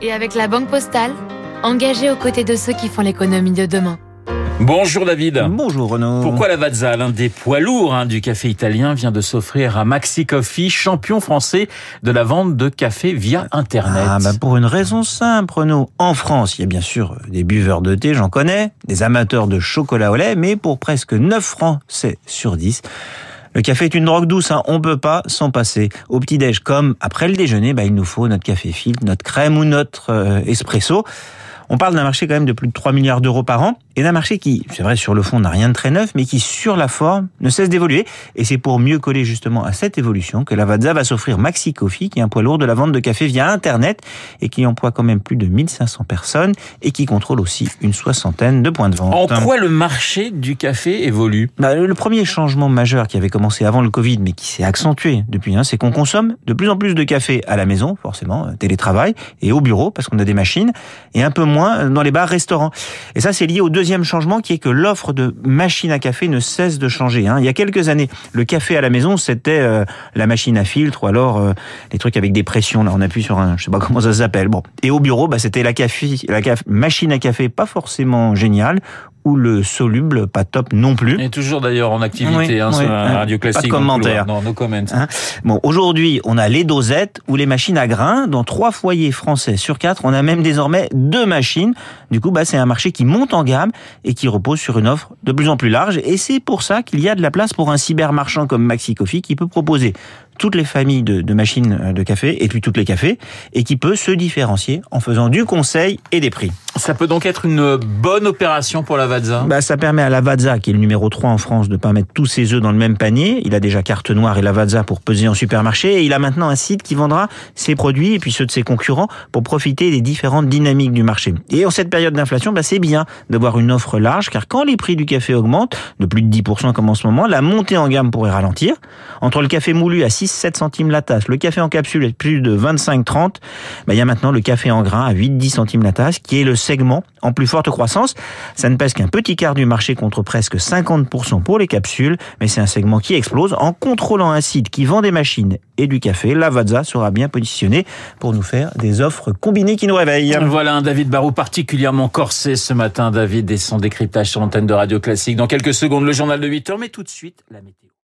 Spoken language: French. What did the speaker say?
Et avec la Banque Postale, engagée aux côtés de ceux qui font l'économie de demain. Bonjour David. Bonjour Renaud. Pourquoi la Lavazza, l'un des poids lourds hein, du café italien, vient de s'offrir à Maxi Coffee, champion français de la vente de café via Internet? Ah, bah Pour une raison simple Renaud. En France, il y a bien sûr des buveurs de thé, j'en connais, des amateurs de chocolat au lait, mais pour presque 9 Français sur 10, le café est une drogue douce, hein. on peut pas s'en passer. Au petit-déj comme après le déjeuner, bah, il nous faut notre café filtre, notre crème ou notre euh, espresso. On parle d'un marché quand même de plus de 3 milliards d'euros par an et d'un marché qui, c'est vrai, sur le fond n'a rien de très neuf, mais qui, sur la forme, ne cesse d'évoluer. Et c'est pour mieux coller justement à cette évolution que Lavazza va s'offrir Maxi Coffee, qui est un poids lourd de la vente de café via Internet et qui emploie quand même plus de 1500 personnes et qui contrôle aussi une soixantaine de points de vente. En quoi le marché du café évolue? Bah, Le premier changement majeur qui avait commencé avant le Covid, mais qui s'est accentué depuis, hein, c'est qu'on consomme de plus en plus de café à la maison, forcément, euh, télétravail, et au bureau, parce qu'on a des machines, et un peu moins dans les bars, restaurants. Et ça, c'est lié au deuxième changement qui est que l'offre de machines à café ne cesse de changer. Hein. Il y a quelques années, le café à la maison, c'était euh, la machine à filtre ou alors euh, les trucs avec des pressions. Là, on appuie sur un, je sais pas comment ça s'appelle. Bon. Et au bureau, bah, c'était la, café, la machine à café, pas forcément géniale, ou le soluble, pas top non plus. Et toujours d'ailleurs en activité hein, sur la radio classique. Pas de commentaires. Non, no comment. Hein bon, aujourd'hui, on a les dosettes ou les machines à grains. Dans trois foyers français sur quatre, on a même désormais deux machines. Du coup, bah, c'est un marché qui monte en gamme et qui repose sur une offre de plus en plus large. Et c'est pour ça qu'il y a de la place pour un cybermarchand comme Maxi Coffee qui peut proposer toutes les familles de, de, machines de café et puis toutes les cafés et qui peut se différencier en faisant du conseil et des prix. Ça peut donc être une bonne opération pour Lavazza bah, Ça permet à Lavazza, qui est le numéro 3 en France, de ne pas mettre tous ses œufs dans le même panier. Il a déjà carte noire et Lavazza pour peser en supermarché et il a maintenant un site qui vendra ses produits et puis ceux de ses concurrents pour profiter des différentes dynamiques du marché. Et en cette période d'inflation, bah, c'est bien d'avoir une offre large car quand les prix du café augmentent, de plus de 10% comme en ce moment, la montée en gamme pourrait ralentir. Entre le café moulu à 6 7 centimes la tasse, le café en capsule est plus de 25-30, bah, il y a maintenant le café en grain à 8-10 centimes la tasse, qui est le segment en plus forte croissance. Ça ne pèse qu'un petit quart du marché contre presque 50% pour les capsules, mais c'est un segment qui explose. En contrôlant un site qui vend des machines et du café, Lavazza sera bien positionné pour nous faire des offres combinées qui nous réveillent. Voilà un David Barou particulièrement corsé ce matin, David, et son décryptage sur l'antenne de Radio Classique. Dans quelques secondes, le journal de 8 heures, mais tout de suite, la météo.